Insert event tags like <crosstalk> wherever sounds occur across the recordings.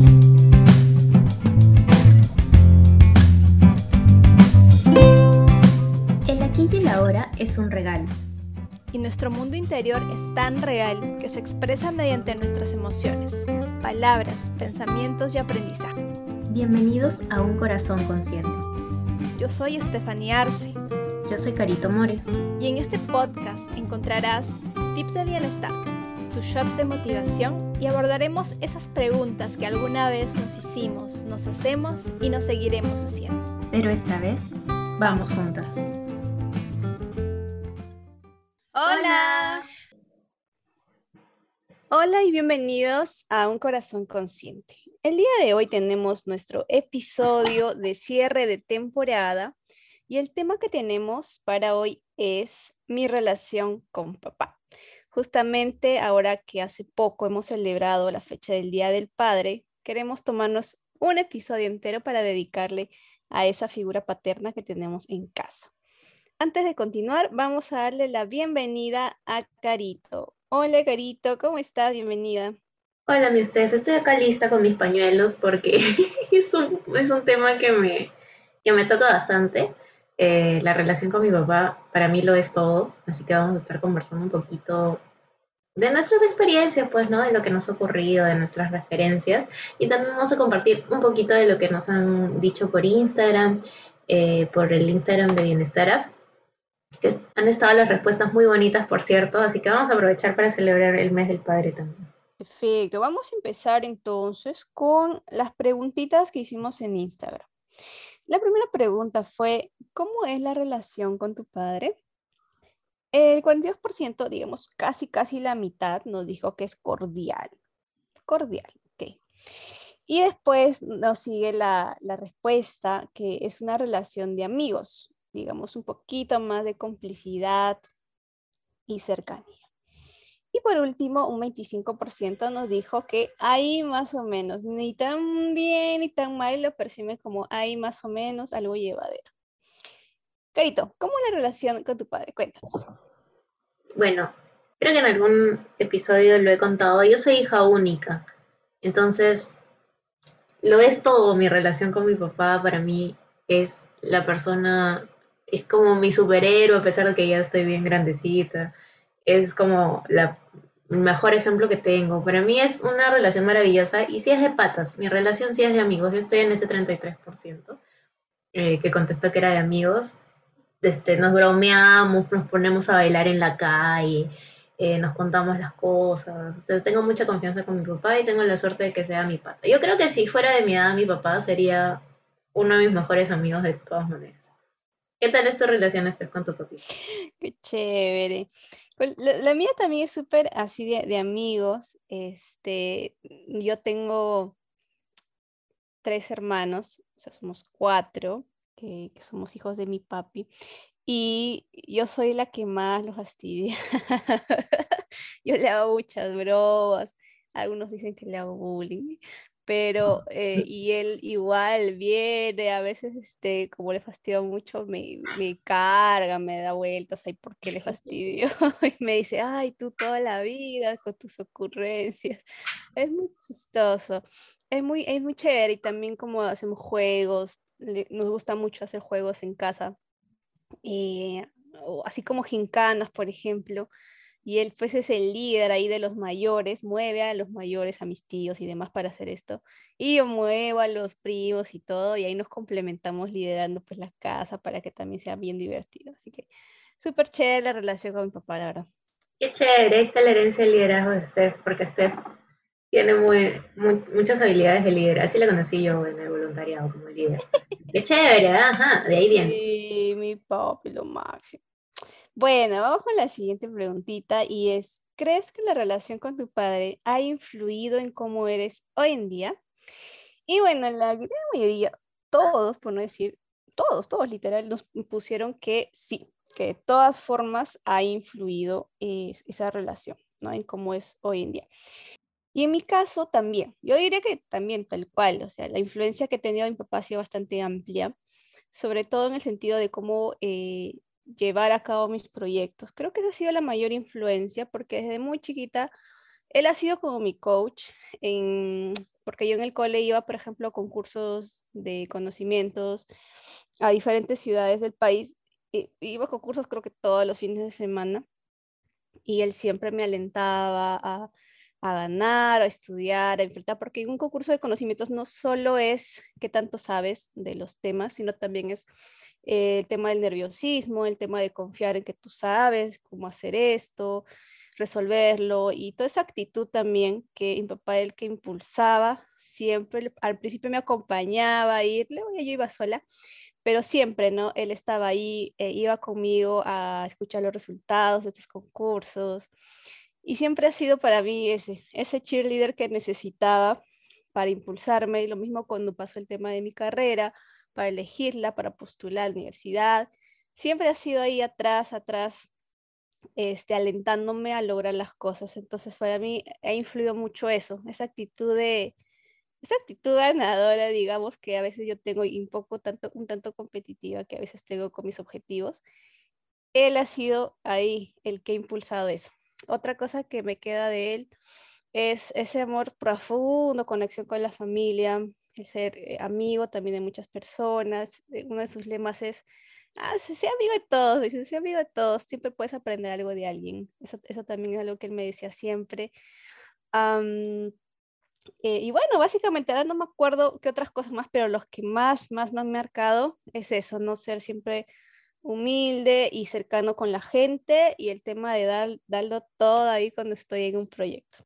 El aquí y el ahora es un regalo. Y nuestro mundo interior es tan real que se expresa mediante nuestras emociones, palabras, pensamientos y aprendizaje. Bienvenidos a Un Corazón Consciente. Yo soy Estefanía Arce. Yo soy Carito More. Y en este podcast encontrarás tips de bienestar, tu shot de motivación y abordaremos esas preguntas que alguna vez nos hicimos, nos hacemos y nos seguiremos haciendo. Pero esta vez, vamos juntas. Hola. Hola y bienvenidos a Un Corazón Consciente. El día de hoy tenemos nuestro episodio de cierre de temporada y el tema que tenemos para hoy es mi relación con papá. Justamente ahora que hace poco hemos celebrado la fecha del Día del Padre, queremos tomarnos un episodio entero para dedicarle a esa figura paterna que tenemos en casa. Antes de continuar, vamos a darle la bienvenida a Carito. Hola Carito, ¿cómo estás? Bienvenida. Hola, mi Steph. Estoy acá lista con mis pañuelos porque <laughs> es un, es un tema que me, que me toca bastante. Eh, la relación con mi papá para mí lo es todo, así que vamos a estar conversando un poquito de nuestras experiencias, pues, ¿no? De lo que nos ha ocurrido, de nuestras referencias. Y también vamos a compartir un poquito de lo que nos han dicho por Instagram, eh, por el Instagram de Bienestar App, que han estado las respuestas muy bonitas, por cierto, así que vamos a aprovechar para celebrar el mes del padre también. Perfecto, vamos a empezar entonces con las preguntitas que hicimos en Instagram. La primera pregunta fue, ¿cómo es la relación con tu padre? El 42%, digamos, casi, casi la mitad nos dijo que es cordial. Cordial, ok. Y después nos sigue la, la respuesta, que es una relación de amigos, digamos, un poquito más de complicidad y cercanía. Y por último, un 25% nos dijo que ahí más o menos, ni tan bien ni tan mal, lo percibe como ahí más o menos algo llevadero. Carito, ¿cómo es la relación con tu padre? Cuéntanos. Bueno, creo que en algún episodio lo he contado. Yo soy hija única, entonces lo es todo. Mi relación con mi papá para mí es la persona, es como mi superhéroe, a pesar de que ya estoy bien grandecita es como la, el mejor ejemplo que tengo. Para mí es una relación maravillosa y sí es de patas, mi relación sí es de amigos, yo estoy en ese 33% eh, que contestó que era de amigos. Este, nos bromeamos, nos ponemos a bailar en la calle, eh, nos contamos las cosas. Este, tengo mucha confianza con mi papá y tengo la suerte de que sea mi pata. Yo creo que si fuera de mi edad, mi papá sería uno de mis mejores amigos de todas maneras. ¿Qué tal esta relación estás con tu papá? Qué chévere. Pues, la, mía también es súper así de, amigos. Este, yo tengo tres hermanos, somos cuatro, que, somos hijos de mi papi. Y yo soy la que más los fastidia. <laughs> yo le hago muchas bromas. Algunos dicen que le hago bullying pero <laughs> eh, y él igual viene, a veces este, como le fastidio mucho, me, me carga, me da vueltas, ay, ¿por qué le fastidio? <laughs> y me dice, ay, tú toda la vida con tus ocurrencias. Es muy chistoso, es muy, es muy chévere y también como hacemos juegos, nos gusta mucho hacer juegos en casa, eh, así como gincanas, por ejemplo y él pues es el líder ahí de los mayores, mueve a los mayores, a mis tíos y demás para hacer esto. Y yo muevo a los primos y todo, y ahí nos complementamos liderando pues la casa para que también sea bien divertido. Así que súper chévere la relación con mi papá, la verdad. Qué chévere, está la herencia del liderazgo de Steph, porque Steph tiene muy, muchas habilidades de liderazgo. Así la conocí yo en el voluntariado como líder. Qué chévere, ajá, de ahí viene. Sí, mi papi, lo máximo. Bueno, vamos con la siguiente preguntita y es, ¿crees que la relación con tu padre ha influido en cómo eres hoy en día? Y bueno, la gran mayoría, todos, por no decir todos, todos literal, nos pusieron que sí, que de todas formas ha influido esa relación, ¿no? En cómo es hoy en día. Y en mi caso también, yo diría que también tal cual, o sea, la influencia que ha tenido mi papá ha sido bastante amplia, sobre todo en el sentido de cómo eh, llevar a cabo mis proyectos. Creo que esa ha sido la mayor influencia porque desde muy chiquita él ha sido como mi coach, en, porque yo en el cole iba, por ejemplo, a concursos de conocimientos a diferentes ciudades del país, iba a concursos creo que todos los fines de semana, y él siempre me alentaba a, a ganar, a estudiar, a enfrentar, porque un concurso de conocimientos no solo es qué tanto sabes de los temas, sino también es el tema del nerviosismo, el tema de confiar en que tú sabes cómo hacer esto, resolverlo y toda esa actitud también que mi papá el que impulsaba, siempre al principio me acompañaba a ir, luego yo iba sola, pero siempre, ¿no? Él estaba ahí, eh, iba conmigo a escuchar los resultados de estos concursos y siempre ha sido para mí ese, ese cheerleader que necesitaba para impulsarme y lo mismo cuando pasó el tema de mi carrera para elegirla, para postular a la universidad. Siempre ha sido ahí atrás, atrás, este, alentándome a lograr las cosas. Entonces, para mí ha influido mucho eso, esa actitud de, esa actitud ganadora, digamos, que a veces yo tengo un poco tanto, un tanto competitiva que a veces tengo con mis objetivos. Él ha sido ahí el que ha impulsado eso. Otra cosa que me queda de él es ese amor profundo, conexión con la familia, ser eh, amigo también de muchas personas. Eh, uno de sus lemas es, ah, sea amigo de todos, dice, sea amigo de todos, siempre puedes aprender algo de alguien. Eso, eso también es algo que él me decía siempre. Eh, y bueno, básicamente ahora no me acuerdo qué otras cosas más, pero los que más, más me han marcado es eso, no ser siempre humilde y cercano con la gente y el tema de dar, darlo todo ahí cuando estoy en un proyecto.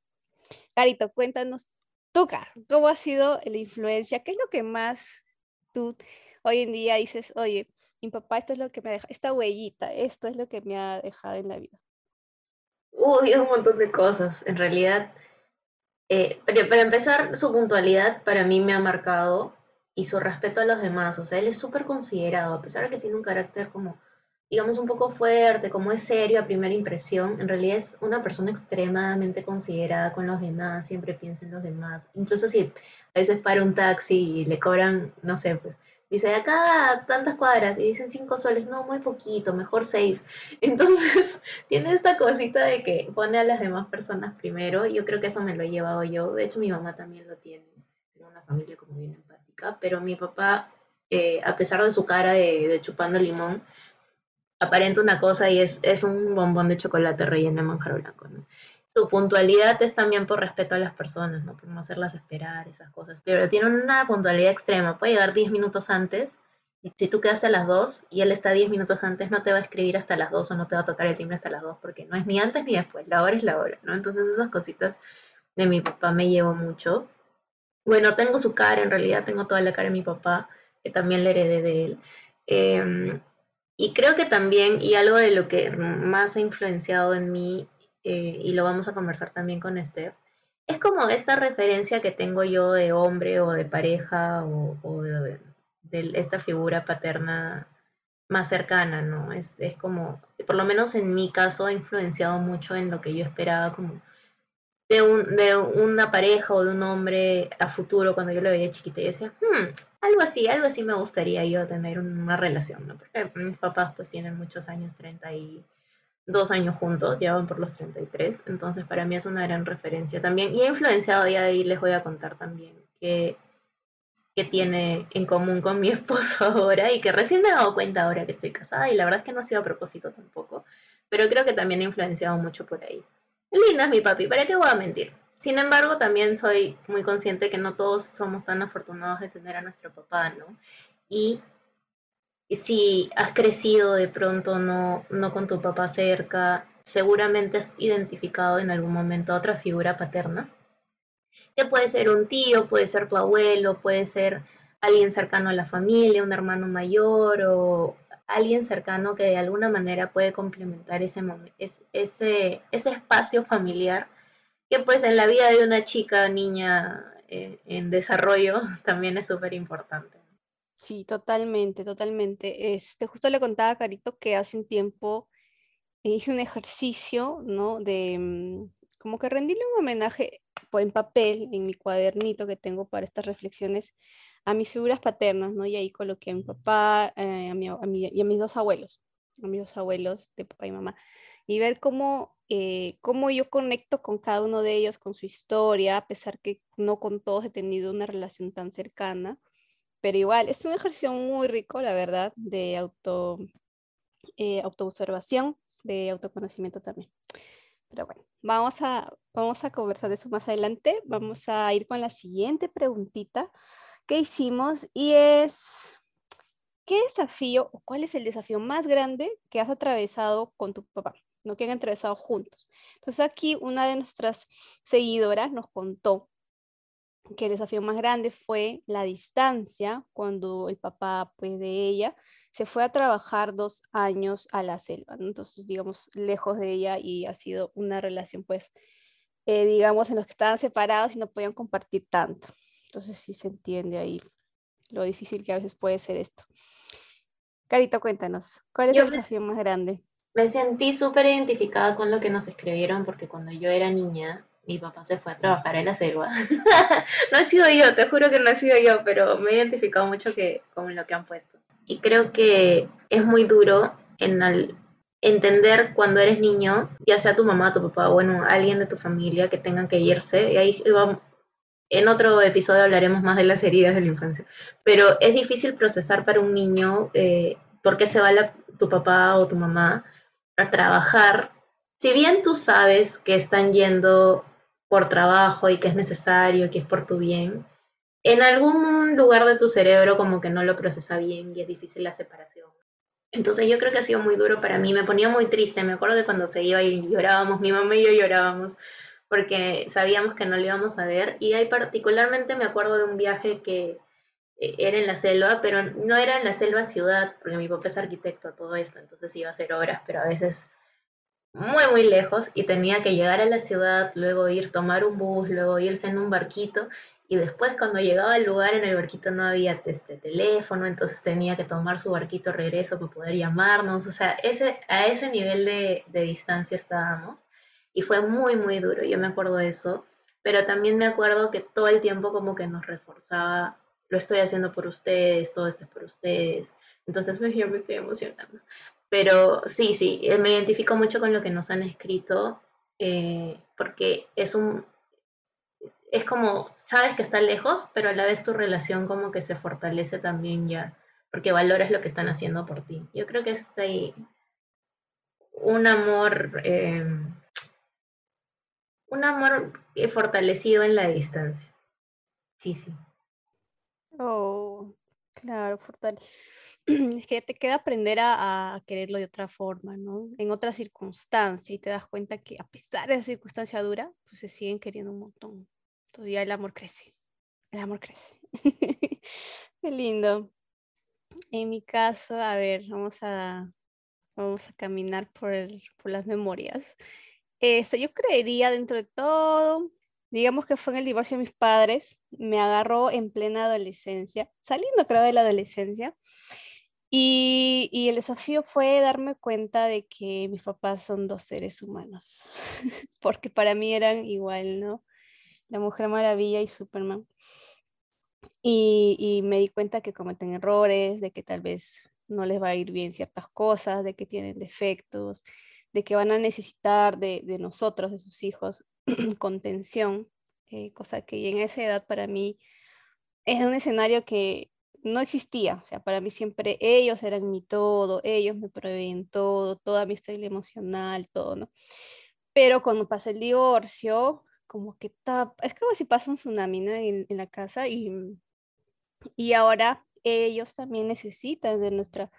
Carito, cuéntanos Tuca, ¿cómo ha sido la influencia? ¿Qué es lo que más tú hoy en día dices, oye, mi papá esto es lo que me ha dejado, esta huellita, esto es lo que me ha dejado en la vida? Uy, un montón de cosas. En realidad, eh, pero para empezar, su puntualidad para mí me ha marcado y su respeto a los demás. O sea, él es súper considerado, a pesar de que tiene un carácter como digamos, un poco fuerte, como es serio a primera impresión, en realidad es una persona extremadamente considerada con los demás, siempre piensa en los demás. Incluso si a veces para un taxi y le cobran, no sé, pues dice acá tantas cuadras y dicen cinco soles, no, muy poquito, mejor seis. <laughs> Entonces <laughs> tiene esta cosita de que pone a las demás personas primero. Yo creo que eso me lo he llevado yo. De hecho, mi mamá también lo tiene. Tiene una familia como bien pero mi papá, eh, a pesar de su cara de, de chupando limón, aparenta una cosa y es, es un bombón de chocolate relleno de manjar blanco. Su puntualidad es también por respeto a las personas, ¿no? por no hacerlas esperar, esas cosas. Pero tiene una puntualidad extrema. Puede llegar 10 minutos antes y si tú quedaste a las 2 y él está 10 minutos antes, no te va a escribir hasta las 2 o no te va a tocar el timbre hasta las 2 porque no es ni antes ni después. La hora es la hora, ¿no? Entonces esas cositas de mi papá me llevo mucho. Bueno, tengo su cara, en realidad tengo toda la cara de mi papá, que también le heredé de él. Eh, y creo que también, y algo de lo que más ha influenciado en mí, eh, y lo vamos a conversar también con Steph, es como esta referencia que tengo yo de hombre o de pareja o, de, esta figura paterna más cercana, ¿no? Es, es como, por lo menos en mi caso, ha influenciado mucho en lo que yo esperaba como de, un, de una pareja o de un hombre a futuro cuando yo lo veía chiquita y decía, hmm, algo así, algo así me gustaría yo tener una relación, ¿no? Porque mis papás pues tienen muchos años, 32 años juntos, ya van por los 33, entonces para mí es una gran referencia también. Y he influenciado, y ahí les voy a contar también, que, que tiene en común con mi <laughs> esposo ahora y que recién me he dado cuenta ahora que estoy casada y la verdad es que no ha sido a propósito tampoco, pero creo que también he influenciado mucho por ahí. Linda es mi papi, ¿para qué voy a mentir? Sin embargo, también soy muy consciente que no todos somos tan afortunados de tener a nuestro papá, ¿no? Y si has crecido de pronto no, no con tu papá cerca, seguramente has identificado en algún momento a otra figura paterna, que puede ser un tío, puede ser tu abuelo, puede ser alguien cercano a la familia, un hermano mayor o alguien cercano que de alguna manera puede complementar ese, ese, ese espacio familiar que pues en la vida de una chica niña eh, en desarrollo <laughs> también es súper importante. Sí, totalmente, totalmente. Este, justo le contaba a Carito que hace un tiempo hice un ejercicio, ¿no? De mm, como que rendirle un homenaje por en papel, en mi cuadernito que tengo para estas reflexiones, a mis figuras paternas, ¿no? Y ahí coloqué a mi papá eh, a mi, y a mis dos abuelos, a mis dos abuelos de papá y mamá, y ver cómo eh, cómo yo conecto con cada uno de ellos, con su historia, a pesar que no con todos he tenido una relación tan cercana. Pero igual, es un ejercicio muy rico, la verdad, de auto, eh, autoobservación, de autoconocimiento también. Pero bueno, vamos a, vamos a conversar de eso más adelante. Vamos a ir con la siguiente preguntita hicimos y es, ¿qué desafío o cuál es el desafío más grande que has atravesado con tu papá? No que han atravesado juntos. Entonces aquí una de nuestras seguidoras nos contó que el desafío más grande fue la distancia cuando el papá pues, de ella se fue a trabajar dos años a la selva, entonces digamos lejos de ella y ha sido una relación pues eh, digamos en los que estaban separados y no podían compartir tanto. Entonces sí se entiende ahí lo difícil que a veces puede ser esto. Carito, cuéntanos, ¿cuál es el desafío más grande? Me sentí súper identificada con lo que nos escribieron porque cuando yo era niña mi papá se fue a trabajar en la selva. <laughs> no he sido yo, te juro que no he sido yo, pero me he identificado mucho que, con lo que han puesto. Y creo que es muy duro en entender cuando eres niño, ya sea tu mamá, tu papá, bueno, alguien de tu familia que tengan que irse. Y ahí en otro episodio hablaremos más de las heridas de la infancia. Pero es difícil procesar para un niño eh, por qué se va tu papá o tu mamá a trabajar. Si bien tú sabes que están yendo por trabajo y que es necesario, que es por tu bien, en algún lugar de tu cerebro como que no lo procesa bien y es difícil la separación. Entonces yo creo que ha sido muy duro para mí, me ponía muy triste, me acuerdo de cuando se iba y llorábamos, mi mamá y yo llorábamos porque sabíamos que no lo íbamos a ver. Y ahí particularmente me acuerdo de un viaje que eh, era en la selva, pero no era en la selva ciudad, porque mi papá es arquitecto, todo esto, entonces iba a ser horas, pero a veces muy, muy lejos y tenía que llegar a la ciudad, luego ir, tomar un bus, luego irse en un barquito y después cuando llegaba al lugar en el barquito no había este teléfono, entonces tenía que tomar su barquito regreso para poder llamarnos, o sea, ese, a ese nivel de, de distancia estábamos y fue muy, muy duro, yo me acuerdo de eso, pero también me acuerdo que todo el tiempo como que nos reforzaba, lo estoy haciendo por ustedes, todo esto es por ustedes, entonces <laughs> yo me estoy emocionando. Pero sí, sí, eh, me identifico mucho con lo que nos han escrito, eh, porque es un, es como, sabes que está lejos, pero a la vez tu relación como que se fortalece también ya, porque valoras lo que están haciendo por ti. Yo creo que es ahí un amor, eh, un amor fortalecido en la distancia. Sí, sí. Oh, claro, fortalecido <clears throat> es que te queda aprender a, quererlo de otra forma, ¿no? En otra circunstancia y te das cuenta que a pesar de esa circunstancia dura, pues se siguen queriendo un montón. Todavía el amor crece, el amor crece. <laughs> Qué lindo. En mi caso, a ver, vamos a, vamos a caminar por, por las memorias. Este, yo creería dentro de todo, digamos que fue en el divorcio de mis padres, me agarró en plena adolescencia, saliendo creo de la adolescencia, y, y, el desafío fue darme cuenta de que mis papás son dos seres humanos, <laughs> porque para mí eran igual, ¿no? La Mujer Maravilla y Superman. Y, y, me di cuenta que cometen errores, de que tal vez no les va a ir bien ciertas cosas, de que tienen defectos, de que van a necesitar de, de nosotros, de sus hijos, <clears throat> contención, eh, cosa que en esa edad para mí es un escenario que no existía. O sea, para mí siempre ellos eran mi todo, ellos me proveen todo, toda mi estabilidad emocional, todo, ¿no? Pero cuando pasa el divorcio, como que está, es como si pasa un tsunami en, en, la casa y, y ahora ellos también necesitan de nuestra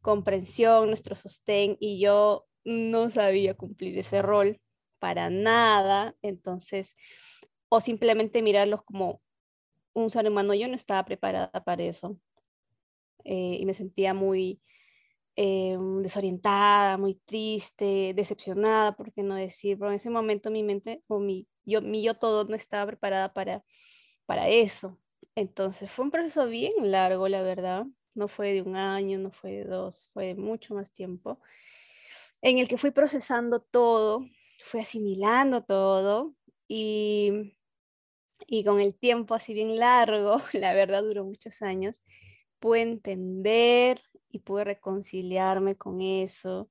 comprensión, nuestro sostén y yo no sabía cumplir ese rol para nada, entonces, o simplemente mirarlos como un ser humano, yo no estaba preparada para eso. Eh, y me sentía muy eh, desorientada, muy triste, decepcionada, por qué no decir, en ese momento mi mente o mi yo, mi yo todo no estaba preparada para, para eso. Entonces fue un proceso bien largo, la verdad. No fue de un año, no fue de dos, fue de mucho más tiempo, en el que fui procesando todo, fui asimilando todo y y con el tiempo así bien largo, <laughs> la verdad duró muchos años, pude entender y pude reconciliarme con eso.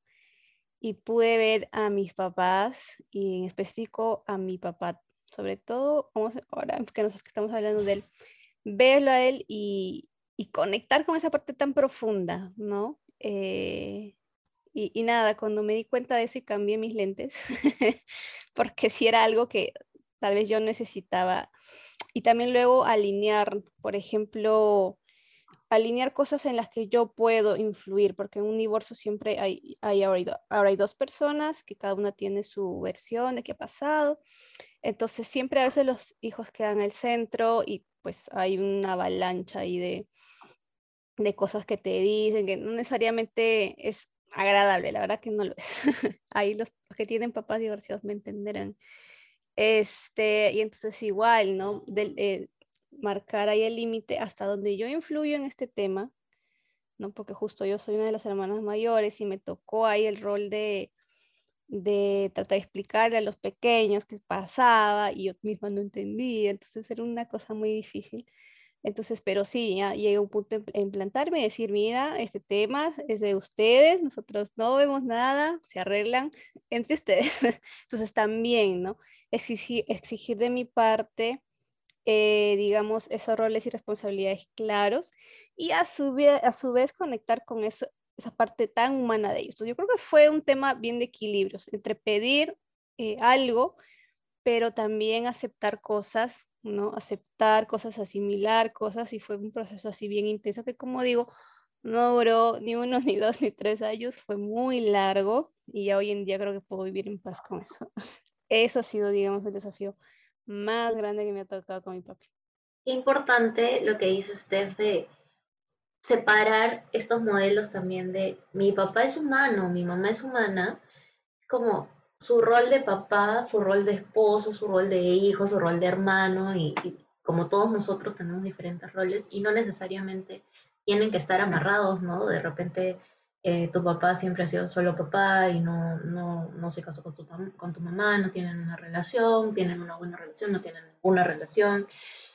y pude ver a mis papás y en específico a mi papá, sobre todo, ahora que, nosotros estamos hablando de él, verlo a él y, y conectar con esa parte tan profunda, ¿no? Eh, y, y, nada, cuando me di cuenta de eso y cambié mis lentes, <laughs> porque si era algo que tal vez yo necesitaba. Y también luego alinear, por ejemplo, alinear cosas en las que yo puedo influir, porque en un divorcio siempre hay, hay ahora, hay dos personas que cada una tiene su versión de qué ha pasado. Entonces siempre a veces los hijos quedan en el centro y pues hay una avalancha ahí de, de cosas que te dicen, que no necesariamente es agradable, la verdad que no lo es. <laughs> ahí los que tienen papás divorciados me entenderán. Este, y entonces igual, ¿no? Del, eh, marcar ahí el límite hasta donde yo influyo en este tema, ¿no? Porque justo yo soy una de las hermanas mayores y me tocó ahí el rol de, de tratar de explicarle a los pequeños qué pasaba y yo misma no entendía, entonces era una cosa muy difícil. Entonces, pero sí, ya llegué a un punto en, plantarme y decir, mira, este tema es de ustedes, nosotros no vemos nada, se arreglan entre ustedes. <laughs> Entonces, también, ¿no? Exigir, de mi parte eh, digamos, esos roles y responsabilidades claros y a su, a su vez conectar con esa parte tan humana de ellos. yo creo que fue un tema bien de equilibrios entre pedir eh, algo, pero también aceptar cosas, ¿no? Aceptar cosas, asimilar cosas y fue un proceso así bien intenso que como digo, no duró ni uno, <laughs> ni dos, ni tres años, fue muy largo y ya hoy en día creo que puedo vivir en paz con eso. <laughs> Eso ha sido, digamos, el desafío más grande que me ha tocado con mi papi. Importante lo que dice Steph de separar estos modelos también de mi papá es humano, mi mamá es humana, como su rol de papá, su rol de esposo, su rol de hijo, su rol de hermano y, como todos nosotros tenemos diferentes roles y no necesariamente tienen que estar amarrados, ¿no? De repente eh, tu papá siempre ha sido solo papá y no, no, no se casó con tu, con tu mamá, no tienen una relación, tienen una buena relación, no tienen una relación,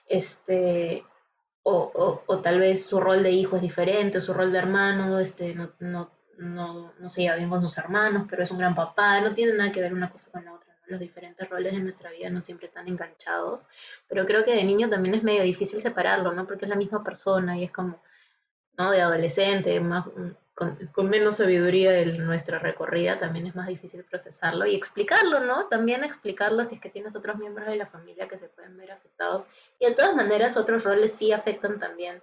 este, o, o, tal vez su rol de hijo es diferente, o su rol de hermano, este, no, no, no se lleva bien con sus hermanos, pero es un gran papá, no tiene nada que ver una cosa con la otra. Los diferentes roles en nuestra vida no siempre están enganchados, pero creo que de niño también es medio difícil separarlo, ¿no? Porque es la misma persona y es como, ¿no? De adolescente, más, con, menos sabiduría de nuestra recorrida, también es más difícil procesarlo y explicarlo, ¿no? También explicarlo si es que tienes otros miembros de la familia que se pueden ver afectados. Y de todas maneras, otros roles sí afectan también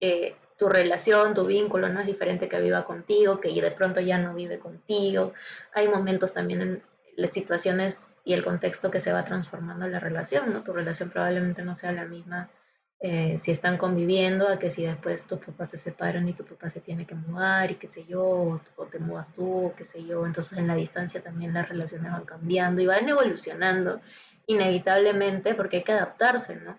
eh, tu relación, tu vínculo, no es diferente que viva contigo, que de pronto ya no vive contigo. Hay momentos también en las situaciones y el contexto que se va transformando la relación, ¿no? Tu relación probablemente no sea la misma eh, si están conviviendo, a que si después tus papás se separan y tu papá se tiene que mudar y qué sé yo, o, te mudas tú, qué sé yo, entonces en la distancia también las relaciones van cambiando y van evolucionando inevitablemente porque hay que adaptarse, ¿no?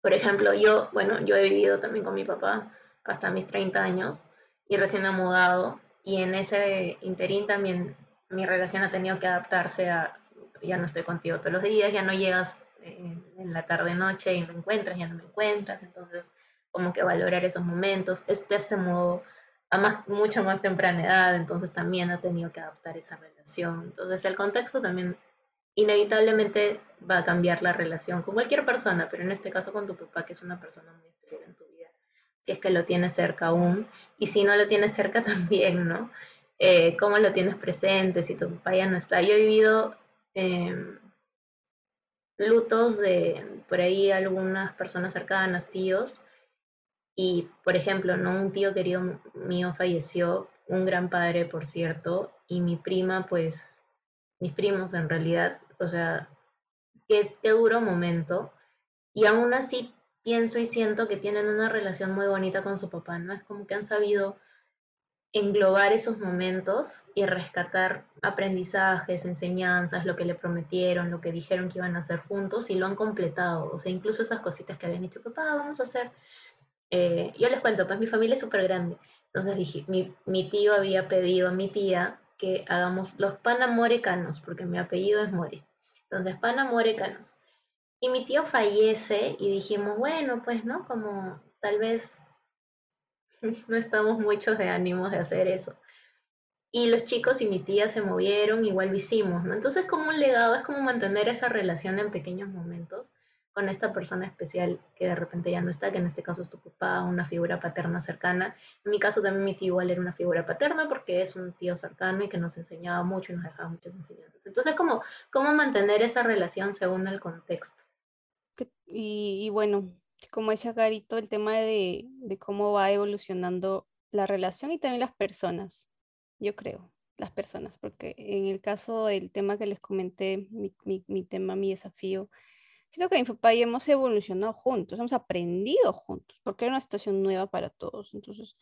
Por ejemplo, yo, bueno, yo he vivido también con mi papá hasta mis 30 años y recién he mudado y en ese interín también mi relación ha tenido que adaptarse a, ya no estoy contigo todos los días, ya no llegas en la tarde-noche y me encuentras, ya no me encuentras, entonces como que valorar esos momentos. Steph se mudó a más, mucha más temprana edad, entonces también ha tenido que adaptar esa relación. Entonces el contexto también inevitablemente va a cambiar la relación con cualquier persona, pero en este caso con tu papá, que es una persona muy especial en tu vida, si es que lo tienes cerca aún, y si no lo tienes cerca <laughs> también, ¿no? Eh, ¿Cómo lo tienes presente? Si tu papá ya no está. Yo he vivido... Eh, lutos de por ahí algunas personas cercanas, tíos, y por ejemplo, ¿no? un tío querido mío falleció, un gran padre, por cierto, y mi prima, pues, mis primos en realidad, o sea, qué, qué duro momento, y aún así pienso y siento que tienen una relación muy bonita con su papá, ¿no? Es como que han sabido englobar esos momentos y rescatar aprendizajes, enseñanzas, lo que le prometieron, lo que dijeron que iban a hacer juntos y lo han completado. O sea, incluso esas cositas que habían dicho, papá, vamos a hacer. Eh, yo les cuento, pues mi familia es súper grande. Entonces dije, mi, mi, tío había pedido a mi tía que hagamos los panamorecanos, porque mi apellido es More. Entonces, panamorecanos. Y mi tío fallece y dijimos, bueno, pues, ¿no? Como tal vez <laughs> no estamos muchos de ánimos de hacer eso. y los chicos y mi tía se movieron, igual lo hicimos, ¿no? Entonces como un legado es como mantener esa relación en pequeños momentos con esta persona especial que de repente ya no está, que en este caso es tu papá, una figura paterna cercana. En mi caso también mi tío igual era una figura paterna porque es un tío cercano y que nos enseñaba mucho y nos dejaba muchas enseñanzas. Entonces, como cómo mantener esa relación según el contexto. Y, bueno, como decía Carito, el tema de, de cómo va evolucionando la relación y también las personas, yo creo las personas, porque en el caso del tema que les comenté, mi, mi, mi tema, mi desafío, siento que mi papá y hemos evolucionado juntos, hemos aprendido juntos, porque era una situación nueva para todos. Entonces,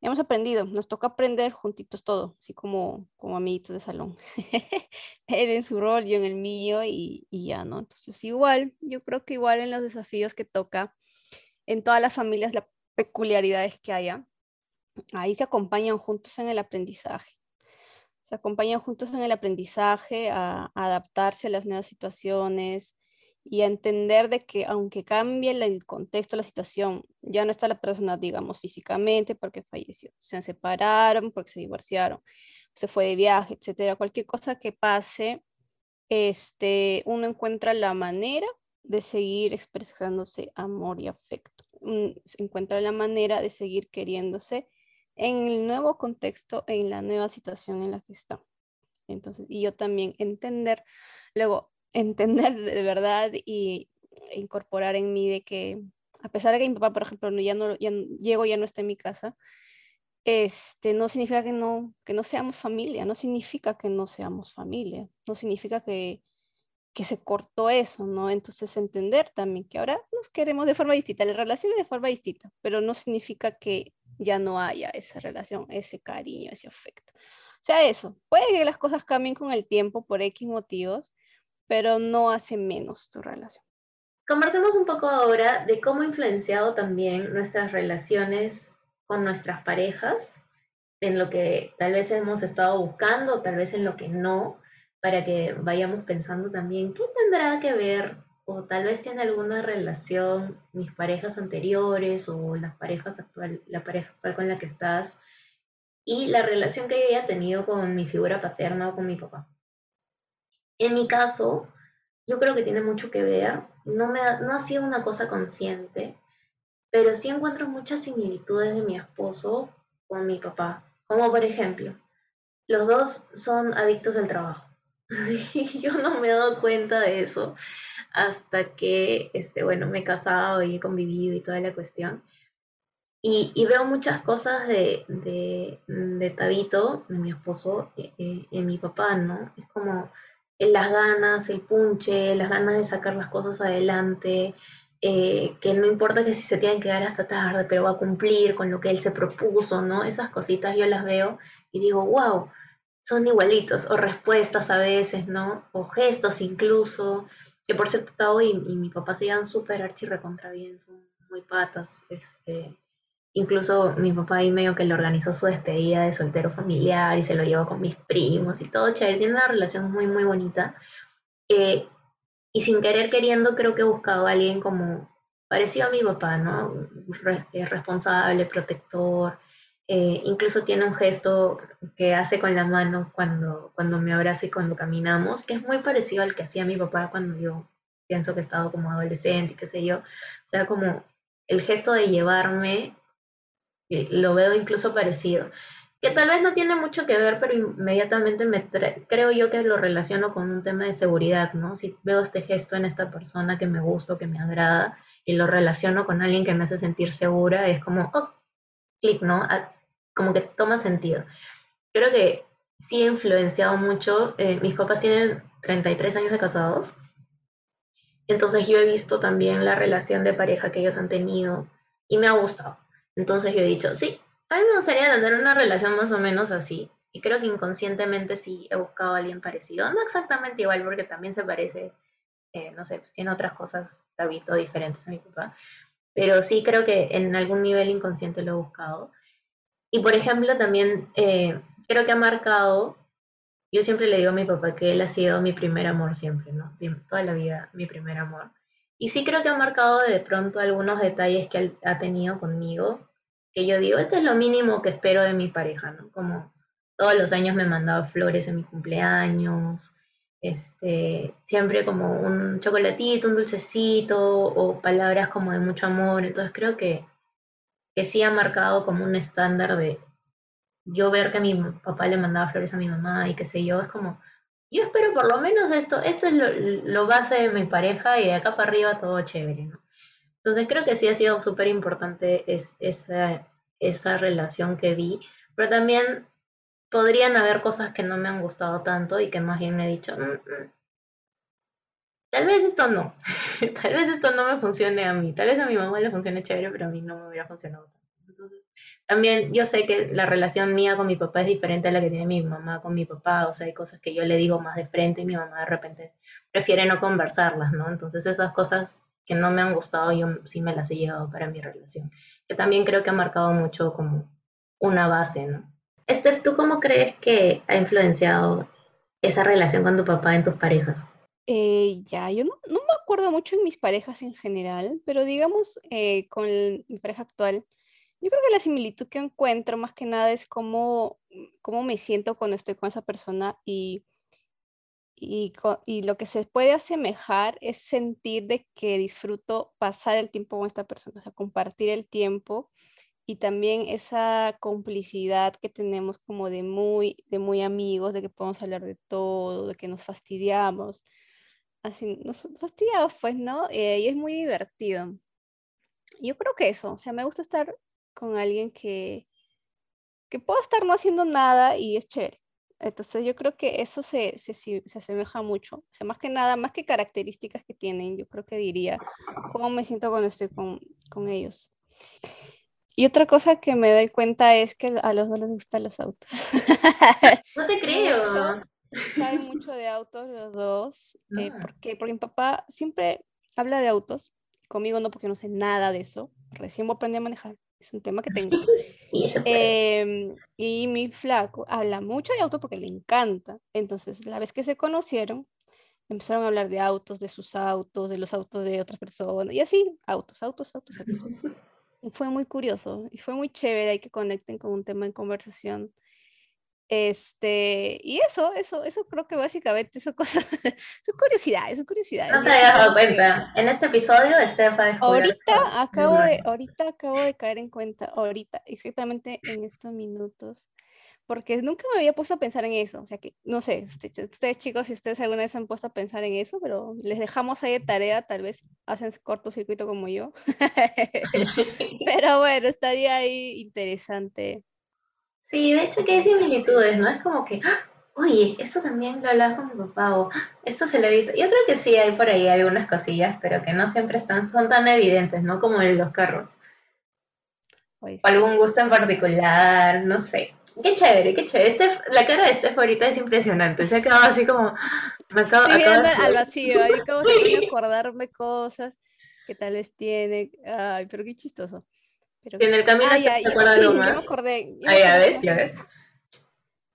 hemos aprendido, nos toca aprender juntitos todo, así como, como amiguitos de salón. <laughs> Él en su rol, yo en el mío y, ya, ¿no? Entonces, igual, yo creo que igual en los desafíos que toca, en todas las familias, las peculiaridades que haya, ahí se acompañan juntos en el aprendizaje se acompañan juntos en el aprendizaje, a, adaptarse a las nuevas situaciones, y a entender de que aunque cambie el contexto, la situación, ya no está la persona, digamos, físicamente porque falleció, se separaron porque se divorciaron, se fue de viaje, etcétera, cualquier cosa que pase, este, uno encuentra la manera de seguir expresándose amor y afecto, se encuentra la manera de seguir queriéndose en el nuevo contexto, en la nueva situación en la que está. Entonces, y yo también entender, luego, entender de verdad y incorporar en mí de que a pesar de que mi papá, por ejemplo, ya no, ya llego, ya no está en mi casa, este, no significa que no, que no seamos familia, no significa que no seamos familia, no significa que, que se cortó eso, ¿no? Entonces entender también que ahora nos queremos de forma distinta, la relación es de forma distinta, pero no significa que ya no haya esa relación, ese cariño, ese afecto. O sea, eso, puede que las cosas cambien con el tiempo por X motivos, pero no hace menos tu relación. Conversemos un poco ahora de cómo ha influenciado también nuestras relaciones con nuestras parejas, en lo que tal vez hemos estado buscando, tal vez en lo que no, para que vayamos pensando también qué tendrá que ver o tal vez tiene alguna relación mis parejas anteriores o las parejas actual, la pareja actual con la que estás y la relación que yo haya tenido con mi figura paterna o con mi papá. En mi caso, yo creo que tiene mucho que ver, no, me no ha sido una cosa consciente, pero sí encuentro muchas similitudes de mi esposo con mi papá. Como por ejemplo, los dos son adictos al trabajo. <laughs> Y yo no me he dado cuenta de eso hasta que, este, bueno, me he casado y he convivido y toda la cuestión. Y, y veo muchas cosas de, de, de Tabito, de mi esposo, eh, eh, en mi papá, ¿no? Es como las ganas, el punche, las ganas de sacar las cosas adelante, eh, que no importa que si se tienen que dar hasta tarde, pero va a cumplir con lo que él se propuso, ¿no? Esas cositas yo las veo y digo, wow, son igualitos, o respuestas a veces, ¿no? O gestos incluso, que por cierto, Tao y, y mi papá se llevan súper archi recontra bien, son muy patas, este, Incluso mi papá ahí medio que le organizó su despedida de soltero familiar y se lo llevó con mis primos y todo chévere. Tiene una relación muy, muy bonita. Eh, y sin querer queriendo creo que he buscado a alguien como parecido a mi papá, ¿no? Es responsable, protector. Eh, incluso tiene un gesto que hace con la mano cuando, cuando me abraza y cuando caminamos, que es muy parecido al que hacía mi papá cuando yo pienso que he estado como adolescente y qué sé yo. O sea, como el gesto de llevarme lo veo incluso parecido. Que tal vez no tiene mucho que ver, pero inmediatamente me creo yo que lo relaciono con un tema de seguridad, ¿no? Si veo este gesto en esta persona que me gusta, que me agrada, y lo relaciono con alguien que me hace sentir segura, es como, oh, clic, ¿no? como que toma sentido. Creo que sí ha influenciado mucho. Eh, mis papás tienen 33 años de casados, entonces yo he visto también la relación de pareja que ellos han tenido y me ha gustado. Entonces yo he dicho, sí, a mí me gustaría tener una relación más o menos así. Y creo que inconscientemente sí he buscado a alguien parecido. No exactamente igual, porque también se parece, eh, no sé, pues tiene otras cosas, David, diferentes a mi papá. Pero sí creo que en algún nivel inconsciente lo he buscado. Y por ejemplo, también eh, creo que ha marcado, yo siempre le digo a mi papá que él ha sido mi primer amor siempre, ¿no? Siempre, toda la vida mi primer amor. Y sí creo que ha marcado de pronto algunos detalles que ha tenido conmigo, yo digo, esto es lo mínimo que espero de mi pareja, ¿no? Como todos los años me mandaba flores en mi cumpleaños, este, siempre como un chocolatito, un dulcecito o palabras como de mucho amor. Entonces creo que, que sí ha marcado como un estándar de yo ver que mi papá le mandaba flores a mi mamá y qué sé yo, es como, yo espero por lo menos esto, esto es lo, base de mi pareja y de acá para arriba todo chévere, ¿no? Entonces creo que sí ha sido súper importante es, esa, esa relación que vi, pero también podrían haber cosas que no me han gustado tanto y que más bien me he dicho, mm, mm, tal vez esto no, <laughs> tal vez esto no me funcione a mí, tal vez a mi mamá le funcione chévere, pero a mí no me hubiera funcionado tanto. También yo sé que la relación mía con mi papá es diferente a la que tiene mi mamá con mi papá, o sea, hay cosas que yo le digo más de frente y mi mamá de repente prefiere no conversarlas, ¿no? Entonces esas cosas que no me han gustado yo sí me las he llevado para mi relación, que también creo que ha marcado mucho como una base, ¿no? Esther, ¿tú cómo crees que ha influenciado esa relación con tu papá en tus parejas? Eh, ya, yo no, me acuerdo mucho en mis parejas en general, pero digamos eh, con mi pareja actual, yo creo que la similitud que encuentro más que nada es cómo, cómo me siento cuando estoy con esa persona y, y, lo que se puede asemejar es sentir de que disfruto pasar el tiempo con esta persona, o sea, compartir el tiempo y también esa complicidad que tenemos como de muy, de muy amigos, de que podemos hablar de todo, de que nos fastidiamos. Así, nos fastidiamos, pues, ¿no? Eh, y es muy divertido. Yo creo que eso, o sea, me gusta estar con alguien que, que pueda estar no haciendo nada y es chévere. Entonces yo creo que eso se, se, se, asemeja mucho. O sea, más que nada, más que características que tienen, yo creo que diría cómo me siento cuando estoy con, con ellos. Y otra cosa que me doy cuenta es que a los dos les gustan los autos. <laughs> No te creo. Saben mucho de autos los dos. Eh, ah. porque, porque mi papá siempre habla de autos. Conmigo no, porque no sé nada de eso. Recién voy a aprender a manejar. Es un tema que tengo. <laughs> Sí, eso puede. Em, y mi flaco habla mucho de autos porque le encanta. Entonces, la vez que se conocieron, empezaron a hablar de autos, de sus autos, de los autos de otras personas. Y así, autos, autos, autos, autos. <laughs> fue muy curioso y fue muy chévere y que conecten con un tema en conversación. Este, y eso, eso, eso creo que básicamente son cosas, <laughs> son curiosidades, son curiosidades. No te habías dado cuenta. En este episodio, Estefa Ahorita acabo de, ahorita acabo de caer en cuenta, ahorita, exactamente en estos minutos, porque nunca me había puesto a pensar en eso. O sea que, no sé, ustedes, chicos, si ustedes alguna vez han puesto a pensar en eso, pero les dejamos ahí de tarea, tal vez hacen cortocircuito como yo. <laughs> <laughs> pero bueno, estaría ahí interesante. Sí, de hecho que hay similitudes, ¿no? Es como que, ¡ah! oye, esto también lo hablaba con mi papá o ¡ah! esto se lo he visto. Yo creo que sí hay por ahí algunas cosillas, pero que no siempre están, son tan evidentes, ¿no? Como en los carros. Pues o algún gusto en particular, no sé. Qué chévere, qué chévere. Este, la cara de Steph ahorita es impresionante. Se ha quedado así como. Me acabo, Estoy viendo al vacío, ahí como <laughs> si acordarme cosas que tal vez tiene. Ay, pero qué chistoso. Pero... En el camino ay, ay, te acuerdas algo más. Yo me acordé. Yo ya ves, ya ves.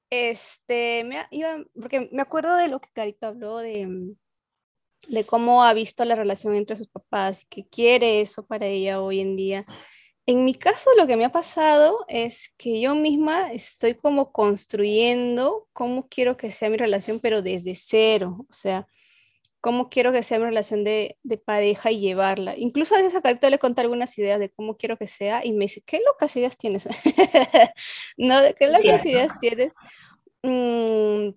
Este, me iba, porque me acuerdo de lo que Carito habló de, de cómo ha visto la relación entre sus papás y que quiere eso para ella hoy en día. En mi caso, lo que me ha pasado es que yo misma estoy como construyendo cómo quiero que sea mi relación, pero desde cero. O sea, cómo quiero que sea mi relación de, pareja y llevarla. Incluso a veces a Carita le conté algunas ideas de cómo quiero que sea y me dice, ¿qué locas ideas tienes? <laughs> ¿No? ¿Qué locas ideas tienes? Mm,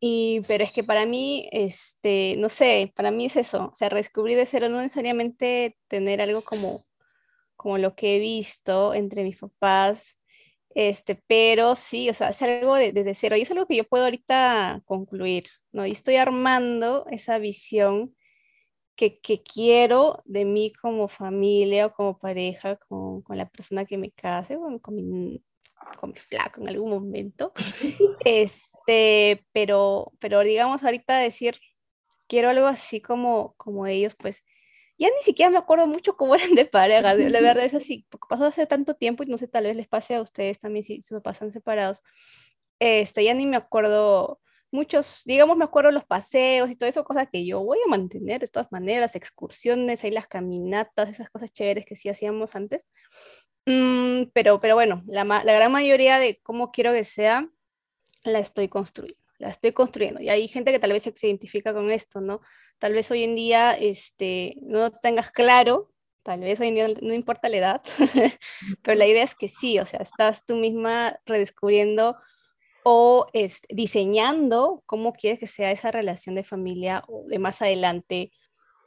y, pero es que para mí, este, no sé, para mí es eso, o sea, descubrir de cero, no necesariamente tener algo como como lo que he visto entre mis papás, este, pero sí, o sea, es algo desde cero y es algo que yo puedo ahorita concluir, ¿no? Y estoy armando esa visión que, que quiero de mí como familia o como pareja, con, con la persona que me case, con, con, mi, con mi flaco en algún momento, <laughs> este, pero, pero digamos ahorita decir, quiero algo así como, como ellos, pues ya ni siquiera me acuerdo mucho cómo <laughs> eran de pareja, la <laughs> verdad es así, porque pasó hace tanto tiempo y no sé, tal vez les pase a ustedes también si se me pasan separados. Este, ya ni me acuerdo muchos, digamos, me acuerdo los paseos y todo eso, cosas que yo voy a mantener de todas maneras, excursiones, ahí las caminatas, esas cosas chéveres que sí hacíamos antes. Mm, pero, pero bueno, la, la gran mayoría de cómo quiero que sea la estoy construyendo, la estoy construyendo. Y hay gente que tal vez se identifica con esto, ¿no? Tal vez hoy en día este, no tengas claro, tal vez hoy en día no importa la edad, <laughs> pero la idea es que sí, o sea, estás tú misma redescubriendo o es, diseñando cómo quieres que sea esa relación de familia o de más adelante.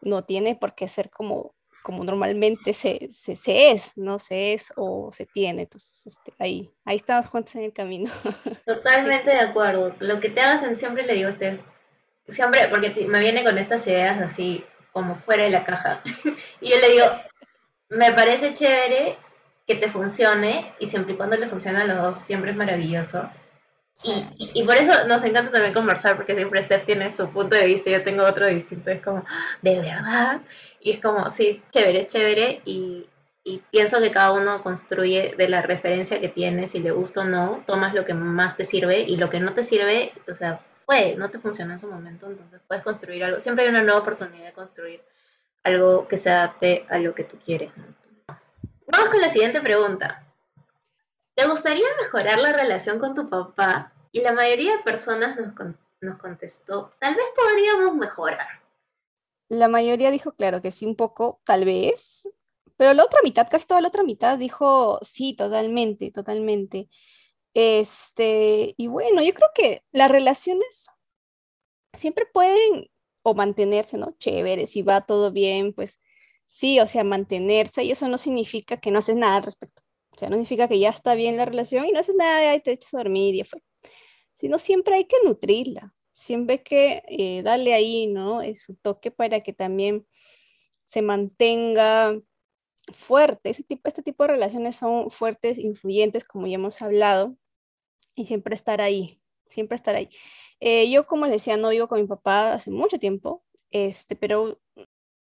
No tiene por qué ser como como normalmente se, se, es, ¿no? Se es o se tiene. Entonces, este, ahí, ahí estamos juntos en el camino. <laughs> Totalmente de acuerdo. Lo que te hagas, siempre le digo a usted, siempre, porque me viene con estas ideas así como fuera de la caja. <laughs> y yo le digo, me parece chévere que te funcione y siempre y cuando le funcione a los dos, siempre es maravilloso. Y, y, por eso nos encanta también conversar, porque siempre Steph tiene su punto de vista y yo tengo otro distinto. Es como, ¿de verdad? Y es como, sí, es chévere, es chévere. Y, y pienso que cada uno construye de la referencia que tiene, si le gusta o no, tomas lo que más te sirve y lo que no te sirve, o sea, puede, no te funciona en su momento, entonces puedes construir algo. Siempre hay una nueva oportunidad de construir algo que se adapte a lo que tú quieres. Vamos con la siguiente pregunta. ¿Te gustaría mejorar la relación con tu papá? Y la mayoría de personas nos, nos contestó, tal vez podríamos mejorar. La mayoría dijo, claro, que sí, un poco, tal vez, pero la otra mitad, casi toda la otra mitad dijo, sí, totalmente, totalmente. Este, y bueno, yo creo que las relaciones siempre pueden o mantenerse, ¿no? Chévere, si va todo bien, pues sí, o sea, mantenerse, y eso no significa que no haces nada al respecto. O sea, no significa que ya está bien la relación y no haces nada y te echas a dormir y ya fue. Sino siempre hay que nutrirla, siempre hay que eh, darle ahí, ¿no? Es su toque para que también se mantenga fuerte. Ese tipo, este tipo de relaciones son fuertes, influyentes, como ya hemos hablado, y siempre estar ahí, siempre estar ahí. Eh, yo, como les decía, no vivo con mi papá hace mucho tiempo, este, pero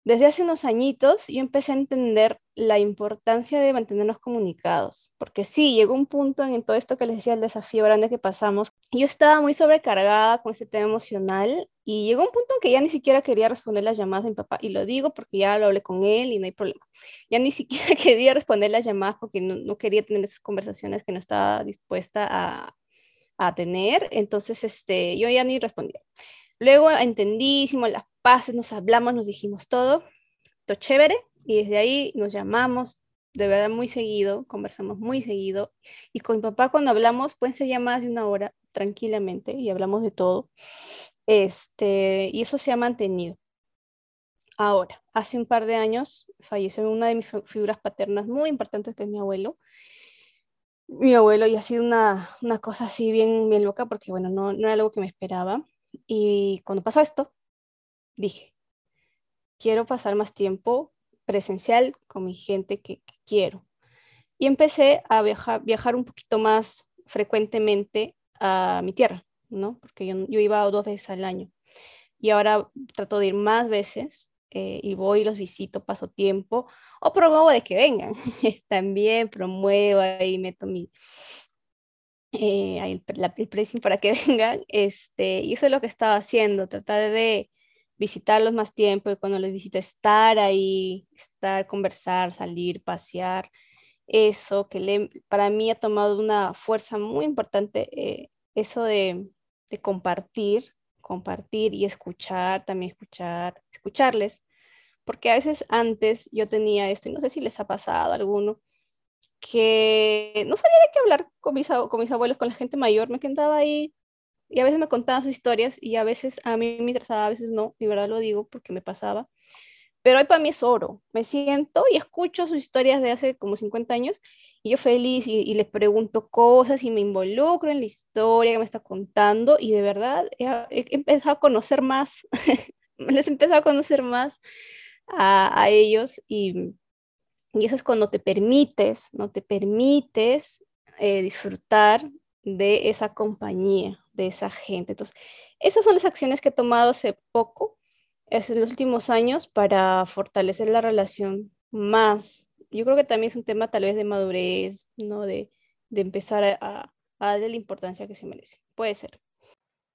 desde hace unos añitos yo empecé a entender la importancia de mantenernos comunicados, porque sí, llegó un punto en todo esto que les decía, el desafío grande que pasamos, yo estaba muy sobrecargada con ese tema emocional y llegó un punto en que ya ni siquiera quería responder las llamadas de mi papá, y lo digo porque ya lo hablé con él y no hay problema. Ya ni <laughs> siquiera quería responder las llamadas porque no, quería tener esas conversaciones que no estaba dispuesta a, a tener, entonces este, yo ya ni respondía. Luego entendí, hicimos las pases, nos hablamos, nos dijimos todo, todo chévere, y desde ahí nos llamamos de verdad muy seguido, conversamos muy seguido, y con mi papá cuando hablamos pueden ser más de una hora tranquilamente y hablamos de todo, este, y eso se ha mantenido. Ahora, hace un par de años falleció una de mis figuras paternas muy importantes, que es mi abuelo, mi abuelo y ha sido una, una cosa así bien, bien loca porque, bueno, no, no era algo que me esperaba. Y cuando pasó esto, dije, quiero pasar más tiempo presencial con mi gente que, quiero. Y empecé a viajar, viajar un poquito más frecuentemente a mi tierra, ¿no? Porque yo, yo iba dos veces al año. Y ahora trato de ir más veces eh, y voy los visito, paso tiempo o promuevo de que vengan. <laughs> También promuevo y meto mi, eh, el, el, pricing para que <laughs> vengan. Este, y eso es lo que estaba haciendo, tratar de visitarlos más tiempo y cuando les visito estar ahí, estar, conversar, salir, pasear. Eso que le, para mí ha tomado una fuerza muy importante, eh, eso de, de compartir, compartir y escuchar, también escuchar, escucharles, porque a veces antes yo tenía esto, y no sé si les ha pasado a alguno, que no sabía de qué hablar con mis, con mis abuelos, con la gente mayor, me quedaba ahí y a veces me contaban sus historias y a veces a mí me interesaba, a veces no, y verdad lo digo porque me pasaba. Pero hoy para mí es oro. Me siento y escucho sus historias de hace como 50 años y yo feliz y, y les pregunto cosas y me involucro en la historia que me está contando y de verdad he, he empezado a conocer más, <laughs> les he empezado a conocer más a, ellos y, y, eso es cuando te permites, no te permites eh, disfrutar de esa compañía, de esa gente. Entonces, esas son las acciones que he tomado hace poco, en los últimos años, para fortalecer la relación más. Yo creo que también es un tema tal vez de madurez, ¿no? De, de empezar a, a, darle la importancia que se merece. Puede ser.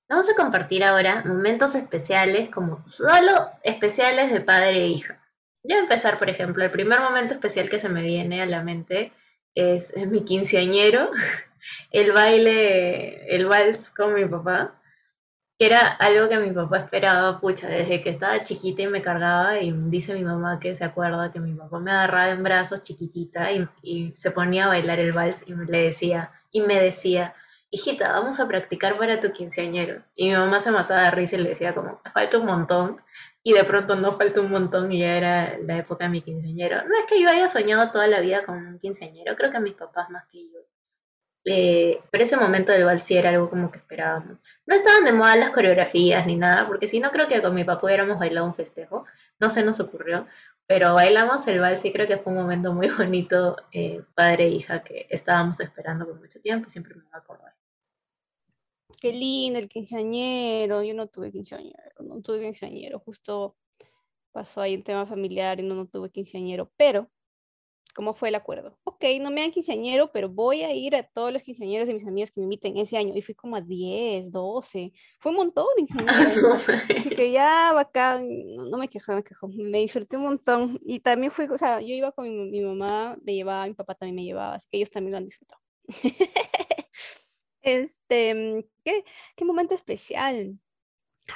Vamos a compartir ahora momentos especiales, como solo especiales de padre e hija. Voy a empezar, por ejemplo, el primer momento especial que se me viene a la mente es mi quinceañero. El baile, el vals con mi papá que era algo que mi papá esperaba, pucha, desde que estaba chiquita y me cargaba, y dice mi mamá que se acuerda que mi papá me agarraba en brazos chiquitita y, y se ponía a bailar el vals y me, le decía, y me decía, hijita, vamos a practicar para tu quinceañero. Y mi mamá se mataba de risa y le decía como, falta un montón, y de pronto no falta un montón y ya era la época de mi quinceañero. No es que yo haya soñado toda la vida con un quinceañero, creo que mis papás más que yo eh, pero ese momento del vals era algo como que esperábamos. No estaban de moda las coreografías ni nada, porque si no creo que con mi papá hubiéramos bailado un festejo, no se nos ocurrió, pero bailamos el vals y creo que fue un momento muy <laughs> bonito, eh, padre e hija, que estábamos esperando por mucho tiempo y siempre me va a acordar. Qué lindo el quinceañero, yo no tuve quinceañero, no tuve quinceañero, justo pasó ahí un tema familiar y no, no tuve quinceañero, pero ¿Cómo fue el acuerdo? Ok, no me dan quinceañero, pero voy a ir a todos los quinceañeros de mis amigas que me inviten ese año. Y fui como a 10, 12. Fue un montón de <laughs> quinceañeros. Así que ya bacán, no, me quejo, me quejo. Me disfruté un montón. Y también fui, o sea, yo iba con mi, mi mamá, me llevaba, mi papá también me llevaba, así que ellos también lo han disfrutado. <laughs> este, ¿qué, qué momento especial?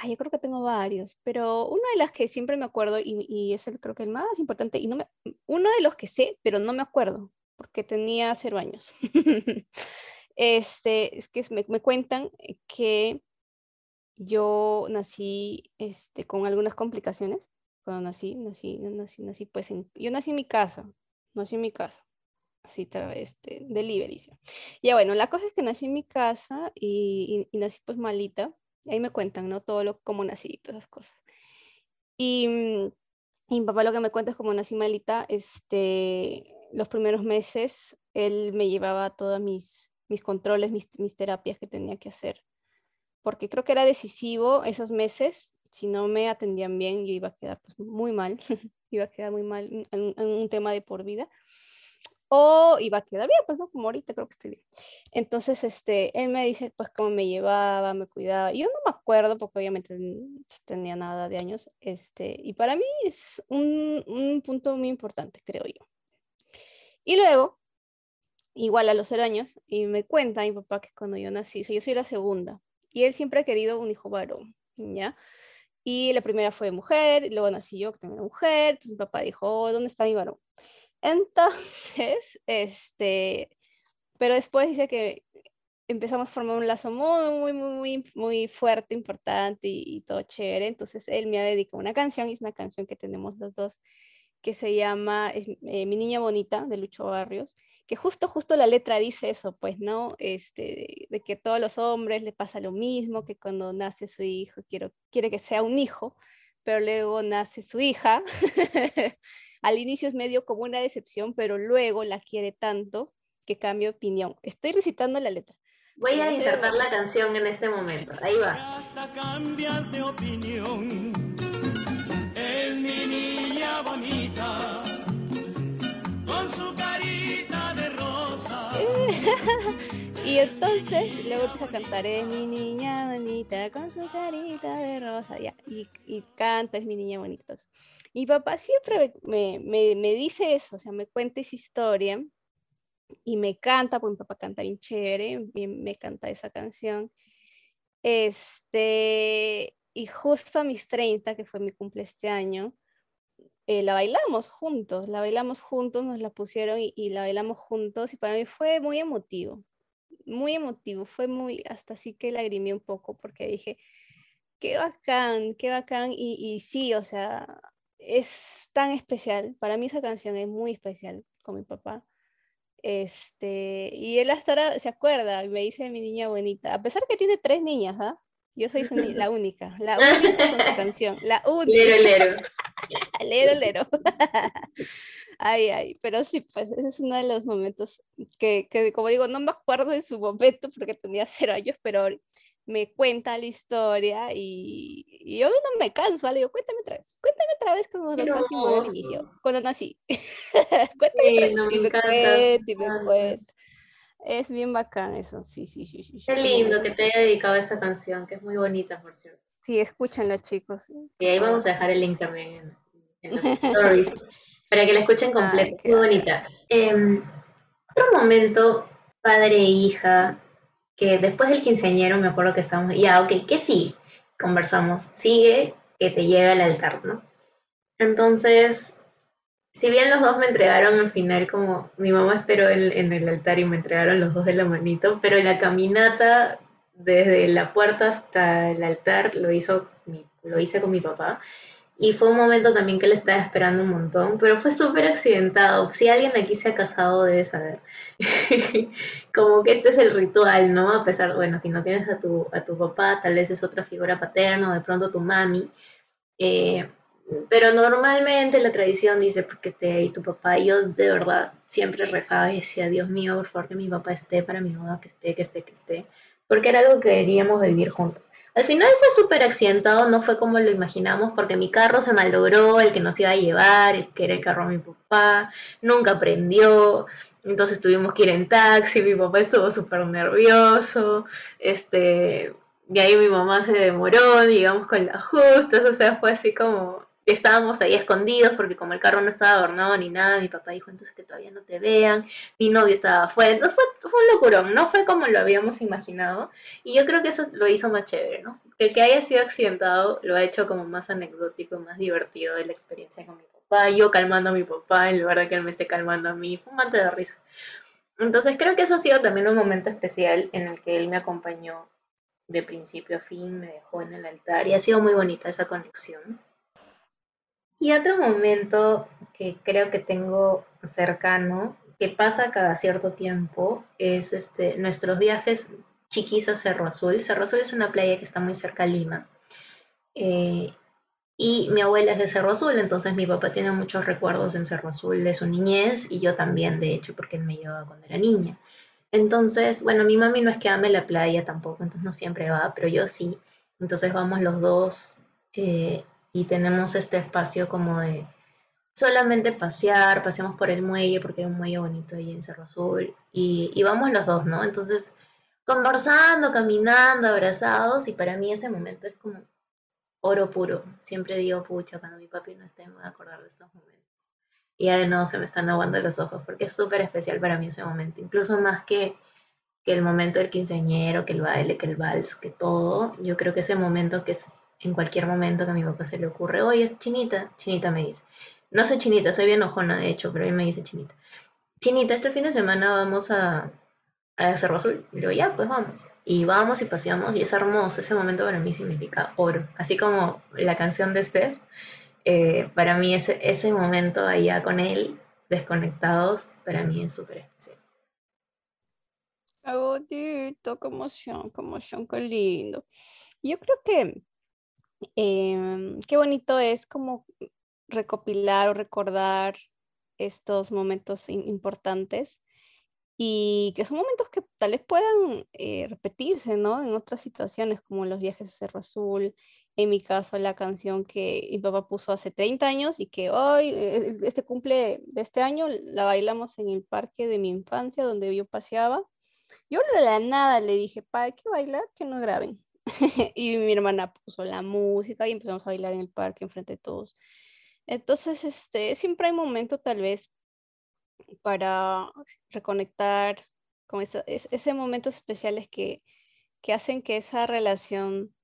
Yo creo que tengo varios, pero una de las que siempre me acuerdo y, es el creo que el más importante y no me, uno de los que sé, pero no me acuerdo porque tenía cero años. <laughs> este, es que me, me, cuentan que yo nací este, con algunas complicaciones cuando nací, nací, nací, nací pues en, yo nací en mi casa, nací en mi casa, así este, delivery. Ya bueno, la cosa es que nací en mi casa y, y nací pues malita Ahí me cuentan, ¿no? Todo lo, cómo nací y todas esas cosas. Y, mm, y, mi papá lo que me cuenta es como nací malita, este, los primeros meses él me llevaba todos mis, mis controles, mis, mis terapias que tenía que hacer. Porque creo que era decisivo esos meses. Si no me atendían bien, yo iba a quedar pues, muy mal. <laughs> iba a quedar muy mal en, en un tema de por vida o iba a quedar bien, pues no, como ahorita creo que estoy bien. Entonces, este, él me dice, pues, cómo me llevaba, me cuidaba. Yo no me acuerdo, porque obviamente tenía nada de años, este, y para mí es un, un punto muy importante, creo yo. Y luego, igual a los cero años, y me cuenta mi papá que cuando yo nací, yo soy la segunda, y él siempre ha querido un hijo varón, ¿ya? Y la primera fue mujer, luego nací yo, que también era mujer, entonces mi papá dijo, oh, ¿dónde está mi varón? Entonces, <laughs> este, pero después dice que empezamos a formar un lazo muy, muy, muy, muy fuerte, importante y, todo chévere. Entonces él me ha dedicado una canción, y es una canción que tenemos los dos, que se llama eh, Mi Niña Bonita, de Lucho Barrios, que justo, justo la letra dice eso, pues, ¿no? Este, de, que a todos los hombres le pasa lo mismo, que cuando nace su hijo quiero, quiere que sea un hijo, pero luego nace su hija. <laughs> Al inicio es medio como una decepción, pero luego la quiere tanto que cambia opinión. Estoy recitando la letra. Voy a insertar la canción en este momento. Ahí va. Hasta cambias de opinión. Es mi niña bonita. Con su carita de rosa. <laughs> y entonces luego empieza a cantar Es mi niña bonita con su carita de rosa. Ya, y, y canta Es mi niña bonita. Mi papá siempre me, me, dice eso, o sea, me cuenta esa historia y me canta, porque mi papá canta bien chévere, me canta esa canción. Este, y justo a mis 30, que fue mi cumple este año, eh, la bailamos juntos, la bailamos juntos, nos la pusieron y, y, la bailamos juntos y para mí fue muy emotivo, muy emotivo, fue muy, hasta así que lagrimé un poco porque dije, qué bacán, qué bacán y, y sí, o sea, es tan especial. Para mí esa canción es muy especial con mi papá. Este, y él hasta ahora se acuerda y me dice mi niña bonita, a pesar que tiene tres niñas, ¿ah? Yo soy la única, la única con su <laughs> canción, la única. Lero, <laughs> lero. lero, lero. <laughs> ay, ay, pero sí, pues ese es uno de los momentos que, que, como digo, no me acuerdo de su momento porque tenía cero años, pero me cuenta la historia y, yo no me canso, le digo, cuéntame otra vez, cuéntame otra vez cómo no. casi al inicio, cuando nací. <laughs> cuéntame sí, no, me y me cuenta, y me cuenta. Es bien bacán eso, sí, sí, sí. sí Qué lindo que te haya dedicado esa canción, que es muy bonita, por cierto. Sí, escúchenla, chicos. Y ahí vamos a dejar el link también en, los <laughs> stories, para que la escuchen completa, muy bonita. Eh, otro momento padre e hija, que después del quinceañero me acuerdo que estábamos, ya, ok, ¿qué sí? Conversamos, sigue que te lleve al altar, ¿no? Entonces, si bien los dos me entregaron al final, como mi mamá esperó en, el altar y me entregaron los dos de la manito, pero la caminata desde la puerta hasta el altar lo, hizo lo hice con mi papá. Y fue un momento también que le estaba esperando un montón, pero fue súper accidentado. Si alguien aquí se ha casado, debe saber. <laughs> como que este es el ritual, ¿no? A pesar, bueno, si no tienes a tu, a tu papá, tal vez es otra figura paterna, o de pronto tu mami. Eh, pero normalmente la tradición dice porque esté ahí tu papá. Y yo de verdad siempre rezaba y decía, Dios mío, por favor que mi papá esté para mi mamá, que esté, que esté, que esté. Porque era algo que queríamos vivir juntos. Al final fue súper accidentado, no fue como lo imaginamos, porque mi carro se malogró, el que nos iba a llevar, el que era el carro de mi papá, nunca prendió, entonces tuvimos que ir en taxi, mi papá estuvo súper nervioso, este, y ahí mi mamá se demoró, llegamos con las justas, o sea, fue así como estábamos ahí escondidos porque como el carro no estaba adornado ni nada, mi papá dijo entonces que todavía no te vean, mi novio estaba afuera, fue, fue un locurón, no fue como lo habíamos imaginado y yo creo que eso lo hizo más chévere, ¿no? El que haya sido accidentado lo ha hecho como más anecdótico, más divertido de la experiencia con mi papá, yo calmando a mi papá en lugar de que él me esté calmando a mí, fue un mate de risa. Entonces creo que eso ha sido también un momento especial en el que él me acompañó de principio a fin, me dejó en el altar y ha sido muy bonita esa conexión. Y otro momento que creo que tengo cercano, que pasa cada cierto tiempo, es este, nuestros viajes chiquis a Cerro Azul. Cerro Azul es una playa que está muy cerca a Lima. Eh, y mi abuela es de Cerro Azul, entonces mi papá tiene muchos recuerdos en Cerro Azul de su niñez y yo también, de hecho, porque él me llevaba cuando era niña. Entonces, bueno, mi mami no es que ame la playa tampoco, entonces no siempre va, pero yo sí. Entonces vamos los dos eh, y tenemos este espacio como de solamente pasear, paseamos por el muelle porque hay un muelle bonito ahí en Cerro Azul y, y vamos los dos, ¿no? Entonces, conversando, caminando, abrazados y para mí ese momento es como oro puro. Siempre digo, pucha, cuando mi papi no esté me voy a acordar de estos momentos. Y ya de nuevo se me están aguando los ojos porque es súper especial para mí ese momento, incluso más que, que el momento del quinceañero, que el baile, que el vals, que todo. Yo creo que ese momento que es en cualquier momento que a mi papá se le ocurre, oye, es chinita, chinita me dice. No soy chinita, soy bien ojona de hecho, pero él me dice chinita. Chinita, este fin de semana vamos a, a Cerro Azul. Y digo, ya, pues vamos. Y vamos y paseamos y es hermoso. Ese momento para mí significa oro. Así como la canción de Steph, eh, para mí ese, ese momento allá con él, desconectados, para mí es súper especial. Bonito, qué emoción, qué emoción, qué lindo. Yo creo que Em, qué bonito es como recopilar o recordar estos momentos importantes y que son momentos que tal vez puedan eh, repetirse, ¿no? En otras situaciones como los viajes a Cerro Azul, en mi caso la canción que mi papá puso hace 30 años y que hoy, eh, este cumple de este año, la bailamos en el parque de mi infancia donde yo paseaba. Yo de la nada le dije, pa, hay que bailar, que no graben. <laughs> y mi hermana puso la música y empezamos a bailar en el parque enfrente de todos. Entonces, este, siempre hay momento tal vez para reconectar con ese, ese momentos especiales que, que hacen que esa relación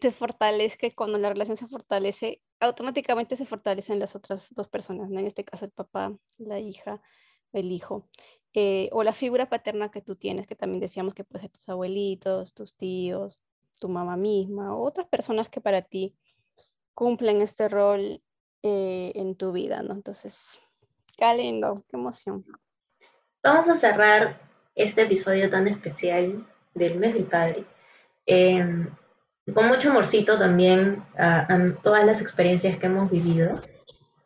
se fortalezca. Cuando la relación se fortalece, automáticamente se fortalecen las otras dos personas, ¿no? En este caso el papá, la hija, el hijo. Eh, o la figura paterna que tú tienes, que también decíamos que puede ser tus abuelitos, tus tíos, tu mamá misma, o otras personas que para ti cumplen este rol eh, en tu vida, ¿no? Entonces, qué lindo, qué emoción. Vamos a cerrar este episodio tan especial del mes del padre. Em, con mucho amorcito también a todas las experiencias que hemos vivido.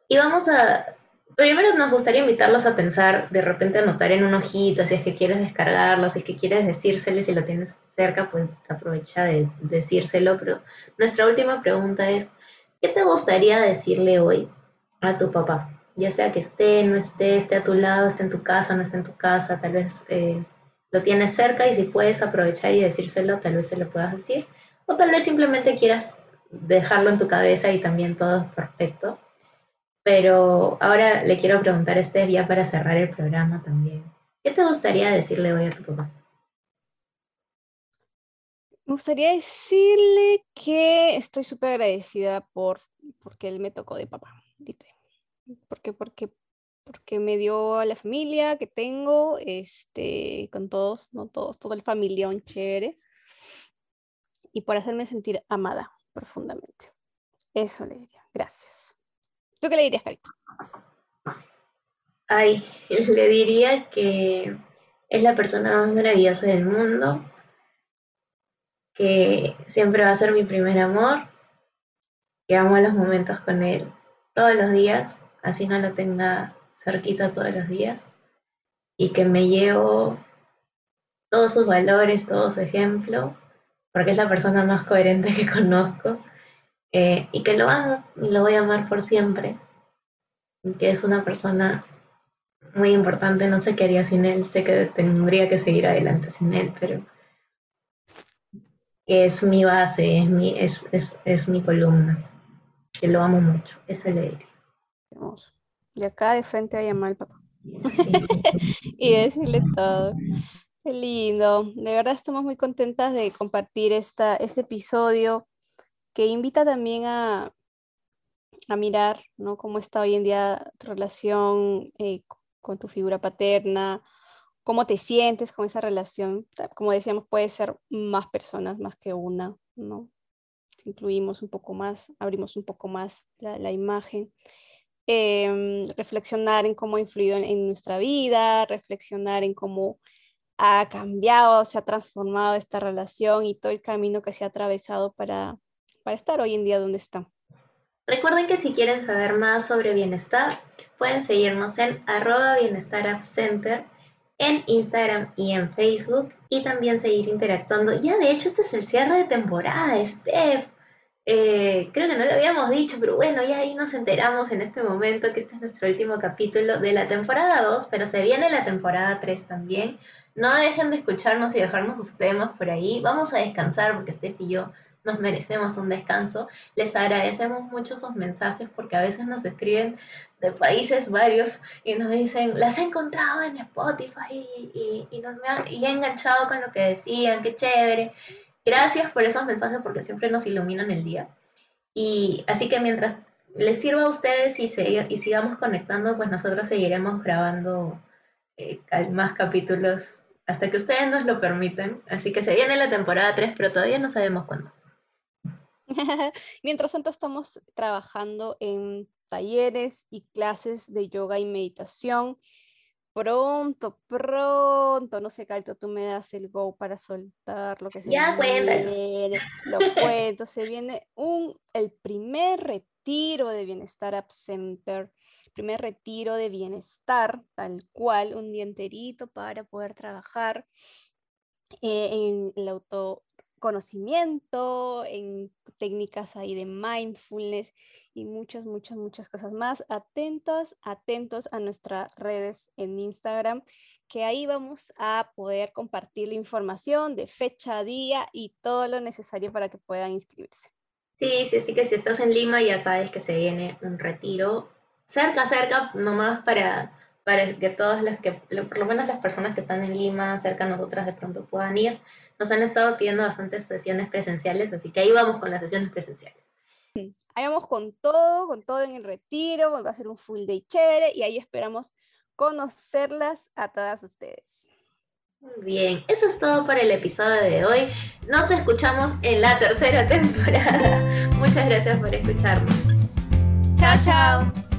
Y vamos a Primero nos gustaría invitarlos a pensar, de repente anotar en una hojita, si es que quieres descargarlo, si es que quieres decírselo, si lo tienes cerca, pues aprovecha de decírselo. Pero nuestra última pregunta es, ¿qué te gustaría decirle hoy a tu papá? Ya sea que esté, no esté, esté a tu lado, esté en tu casa, no esté en tu casa, tal vez eh, lo tienes cerca y si puedes aprovechar y decírselo, tal vez se lo puedas decir. O tal vez simplemente quieras dejarlo en tu cabeza y también todo es perfecto. Pero ahora le quiero preguntar a Esther ya para cerrar el programa también. ¿Qué te gustaría decirle hoy a tu papá? Me gustaría decirle que estoy súper agradecida por porque él me tocó de papá, Porque, porque, porque me dio a la familia que tengo, este, con todos, no todos, todo el familión chévere, y por hacerme sentir amada profundamente. Eso le diría. Gracias. ¿Tú qué le dirías, Cari? Ay, le diría que es la persona más maravillosa del mundo, que siempre va a ser mi primer amor, que amo los momentos con él todos los días, así no lo tenga cerquita todos los días, y que me llevo todos sus valores, todo su ejemplo, porque es la persona más coherente <laughs> que conozco, eh, y que lo amo y lo voy a amar por siempre, y que es una persona muy importante, no sé qué haría sin él, sé que tendría que seguir adelante sin él, pero es mi base, es mi, es, es, es mi columna, que lo amo mucho, eso le diría. Hermoso. De acá de frente a llamar al papá. <laughs> y decirle todo. Qué lindo. De verdad estamos muy contentas de compartir esta, este episodio que invita también a, a mirar ¿no? cómo está hoy en día tu relación eh, con tu figura paterna, cómo te sientes con esa relación. Como decíamos, puede ser más personas, más que una, ¿no? Si incluimos un poco más, abrimos un poco más la, imagen. Em, reflexionar en cómo ha influido en, nuestra vida, reflexionar en cómo ha cambiado, se ha transformado esta relación y todo el camino que se ha atravesado para, para estar hoy en día donde está. Recuerden que si quieren saber más sobre bienestar, pueden seguirnos en arroba bienestar center en Instagram y en Facebook y también seguir interactuando. Ya de hecho este es el cierre de temporada, Steph. Eh, creo que no lo habíamos dicho, pero bueno, ya ahí nos enteramos en este momento que este es nuestro último capítulo de la temporada 2, pero se viene la temporada 3 también. No dejen de escucharnos y dejarnos sus temas por ahí. Vamos a descansar porque Steph y yo nos merecemos un descanso. Les agradecemos mucho sus mensajes porque a veces nos escriben de países varios y nos dicen, las he encontrado en Spotify y, y, nos, y he enganchado con lo que decían, qué chévere. Gracias por esos mensajes porque siempre nos iluminan el día. Y así que mientras les sirva a ustedes y, se, y sigamos conectando, pues nosotros seguiremos grabando eh, más capítulos hasta que ustedes nos lo permiten. Así que se viene la temporada 3, pero todavía no sabemos cuándo. <laughs> Mientras tanto, estamos trabajando en talleres y clases de yoga y meditación. Pronto, pronto, no sé, Carito, tú me das el go para soltar lo que se ya, viene. Lo <laughs> cuento, se viene un, el primer retiro de Bienestar Up Center, primer retiro de bienestar, tal cual, un día enterito para poder trabajar eh, en el auto conocimiento, en técnicas ahí de mindfulness y muchas, muchas, muchas cosas más. Atentos, atentos a nuestras redes en Instagram, que ahí vamos a poder compartir la información de fecha, día y todo lo necesario para que puedan inscribirse. Sí, sí, sí que si estás en Lima ya sabes que se viene un retiro cerca, cerca, nomás para, para que todas las que, por lo menos las personas que están en Lima, cerca a nosotras de pronto puedan ir nos han estado pidiendo bastantes sesiones presenciales, así que ahí vamos con las sesiones presenciales. Ahí vamos con todo, con todo en el retiro, va a ser un full day chévere y ahí esperamos conocerlas a todas ustedes. Muy bien, eso es todo para el episodio de hoy. Nos escuchamos en la tercera <laughs> temporada. Muchas gracias por escucharnos. Chao, chao.